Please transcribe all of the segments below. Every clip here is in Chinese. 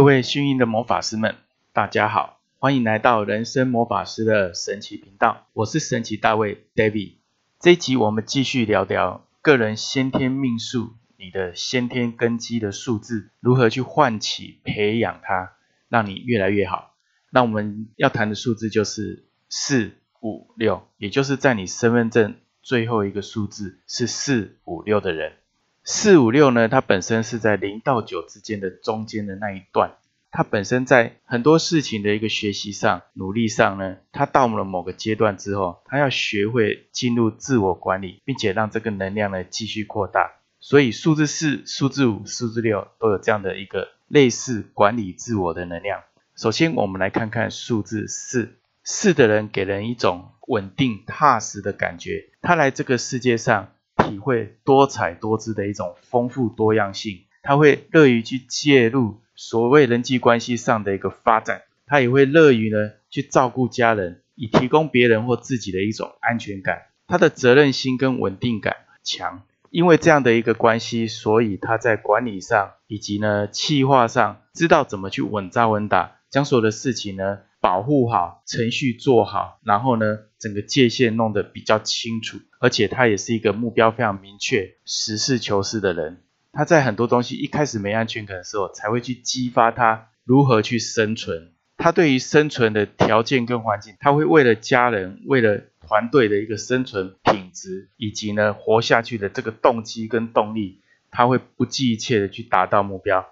各位幸运的魔法师们，大家好，欢迎来到人生魔法师的神奇频道，我是神奇大卫 David。这一集我们继续聊聊个人先天命数，你的先天根基的数字如何去唤起、培养它，让你越来越好。那我们要谈的数字就是四五六，也就是在你身份证最后一个数字是四五六的人。四五六呢，它本身是在零到九之间的中间的那一段，它本身在很多事情的一个学习上、努力上呢，它到了某个阶段之后，它要学会进入自我管理，并且让这个能量呢继续扩大。所以数字四、数字五、数字六都有这样的一个类似管理自我的能量。首先，我们来看看数字四，四的人给人一种稳定踏实的感觉，他来这个世界上。体会多彩多姿的一种丰富多样性，他会乐于去介入所谓人际关系上的一个发展，他也会乐于呢去照顾家人，以提供别人或自己的一种安全感。他的责任心跟稳定感强，因为这样的一个关系，所以他在管理上以及呢企划上，知道怎么去稳扎稳打，将所有的事情呢。保护好程序做好，然后呢，整个界限弄得比较清楚，而且他也是一个目标非常明确、实事求是的人。他在很多东西一开始没安全感的时候，才会去激发他如何去生存。他对于生存的条件跟环境，他会为了家人、为了团队的一个生存品质，以及呢活下去的这个动机跟动力，他会不计一切的去达到目标。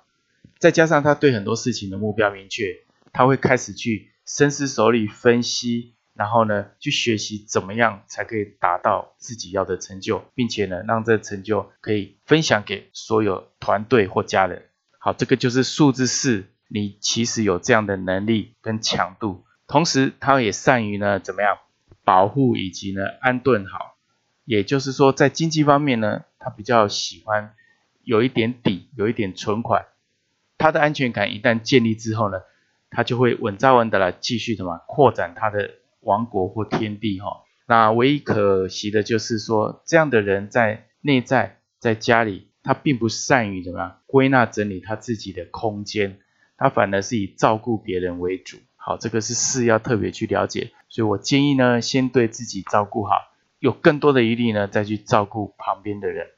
再加上他对很多事情的目标明确，他会开始去。深思熟虑分析，然后呢，去学习怎么样才可以达到自己要的成就，并且呢，让这成就可以分享给所有团队或家人。好，这个就是数字四，你其实有这样的能力跟强度，同时他也善于呢，怎么样保护以及呢安顿好。也就是说，在经济方面呢，他比较喜欢有一点底，有一点存款。他的安全感一旦建立之后呢？他就会稳扎稳打来继续的嘛，扩展他的王国或天地哈。那唯一可惜的就是说，这样的人在内在在家里，他并不善于怎么样归纳整理他自己的空间，他反而是以照顾别人为主。好，这个是事要特别去了解。所以我建议呢，先对自己照顾好，有更多的余力呢，再去照顾旁边的人。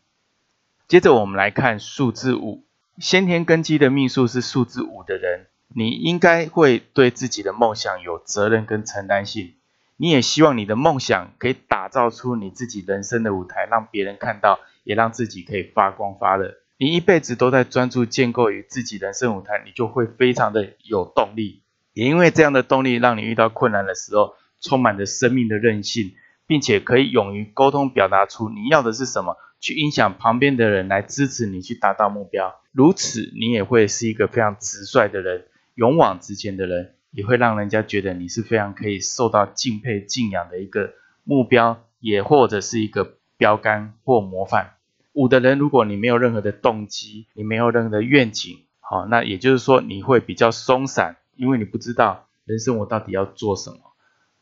接着我们来看数字五，先天根基的命数是数字五的人。你应该会对自己的梦想有责任跟承担性，你也希望你的梦想可以打造出你自己人生的舞台，让别人看到，也让自己可以发光发热。你一辈子都在专注建构于自己人生舞台，你就会非常的有动力。也因为这样的动力，让你遇到困难的时候，充满着生命的韧性，并且可以勇于沟通，表达出你要的是什么，去影响旁边的人来支持你去达到目标。如此，你也会是一个非常直率的人。勇往直前的人，也会让人家觉得你是非常可以受到敬佩、敬仰的一个目标，也或者是一个标杆或模范。五的人，如果你没有任何的动机，你没有任何的愿景，好，那也就是说你会比较松散，因为你不知道人生我到底要做什么。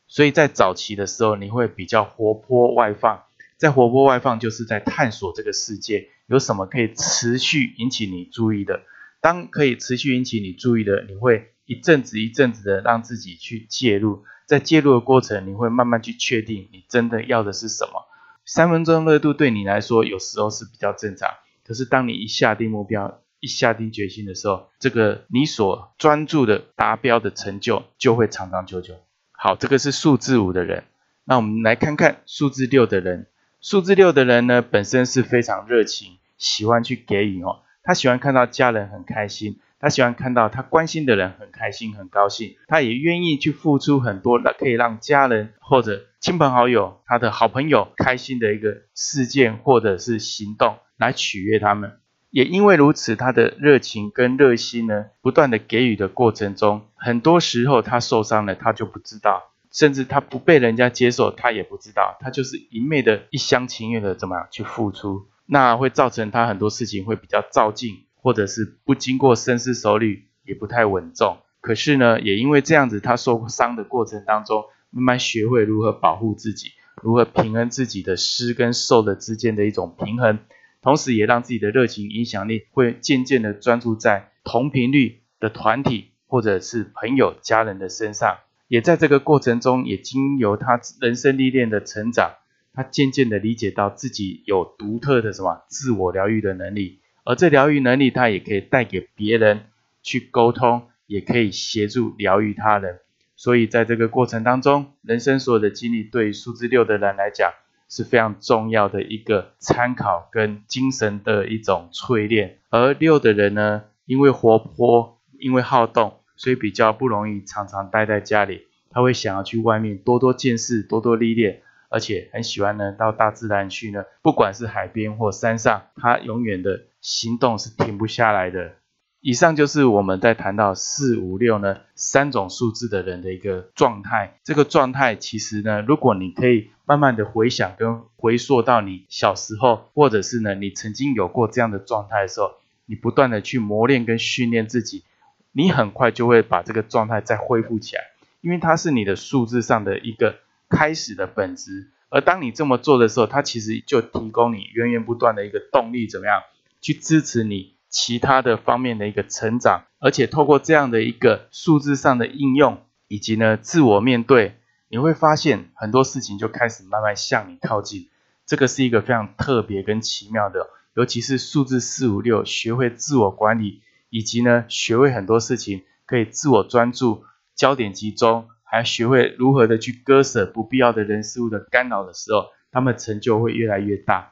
所以在早期的时候，你会比较活泼外放。在活泼外放，就是在探索这个世界有什么可以持续引起你注意的。当可以持续引起你注意的，你会一阵子一阵子的让自己去介入，在介入的过程，你会慢慢去确定你真的要的是什么。三分钟热度对你来说有时候是比较正常，可是当你一下定目标、一下定决心的时候，这个你所专注的达标的成就就会长长久久。好，这个是数字五的人，那我们来看看数字六的人。数字六的人呢，本身是非常热情，喜欢去给予哦。他喜欢看到家人很开心，他喜欢看到他关心的人很开心、很高兴，他也愿意去付出很多，可以让家人或者亲朋好友、他的好朋友开心的一个事件或者是行动来取悦他们。也因为如此，他的热情跟热心呢，不断的给予的过程中，很多时候他受伤了，他就不知道，甚至他不被人家接受，他也不知道，他就是一昧的一厢情愿的怎么样去付出。那会造成他很多事情会比较照进，或者是不经过深思熟虑，也不太稳重。可是呢，也因为这样子，他受伤的过程当中，慢慢学会如何保护自己，如何平衡自己的施跟受的之间的一种平衡，同时也让自己的热情影响力会渐渐的专注在同频率、的团体或者是朋友、家人的身上，也在这个过程中，也经由他人生历练的成长，他渐渐的理解到自己有独特的什么自我疗愈的能力，而这疗愈能力，他也可以带给别人去沟通，也可以协助疗愈他人。所以在这个过程当中，人生所有的经历，对数字六的人来讲是非常重要的一个参考跟精神的一种淬炼。而六的人呢，因为活泼，因为好动，所以比较不容易常常待在家里。他会想要去外面多多见识，多多历练，而且很喜欢呢到大自然去呢，不管是海边或山上，他永远的行动是停不下来的。以上就是我们在谈到四五六呢三种数字的人的一个状态。这个状态其实呢，如果你可以慢慢的回想跟回溯到你小时候，或者是呢你曾经有过这样的状态的时候，你不断的去磨练跟训练自己，你很快就会把这个状态再恢复起来，因为它是你的数字上的一个开始的本质。而当你这么做的时候，它其实就提供你源源不断的一个动力，怎么样去支持你？其他的方面的一个成长，而且透过这样的一个数字上的应用，以及呢自我面对，你会发现很多事情就开始慢慢向你靠近。这个是一个非常特别跟奇妙的，尤其是数字四五六，学会自我管理，以及呢学会很多事情可以自我专注、焦点集中，还学会如何的去割舍不必要的人事物的干扰的时候，他们成就会越来越大。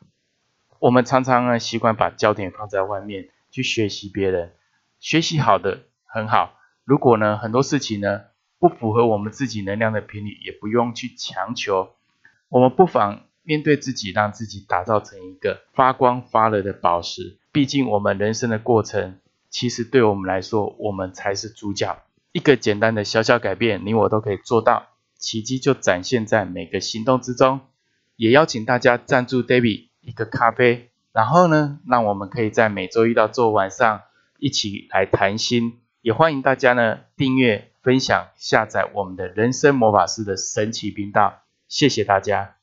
我们常常呢习惯把焦点放在外面。去学习别人，学习好的很好。如果呢很多事情呢不符合我们自己能量的频率，也不用去强求。我们不妨面对自己，让自己打造成一个发光发热的宝石。毕竟我们人生的过程，其实对我们来说，我们才是主角。一个简单的小小改变，你我都可以做到，奇迹就展现在每个行动之中。也邀请大家赞助 David 一个咖啡。然后呢，让我们可以在每周一到周五晚上一起来谈心，也欢迎大家呢订阅、分享、下载我们的人生魔法师的神奇频道，谢谢大家。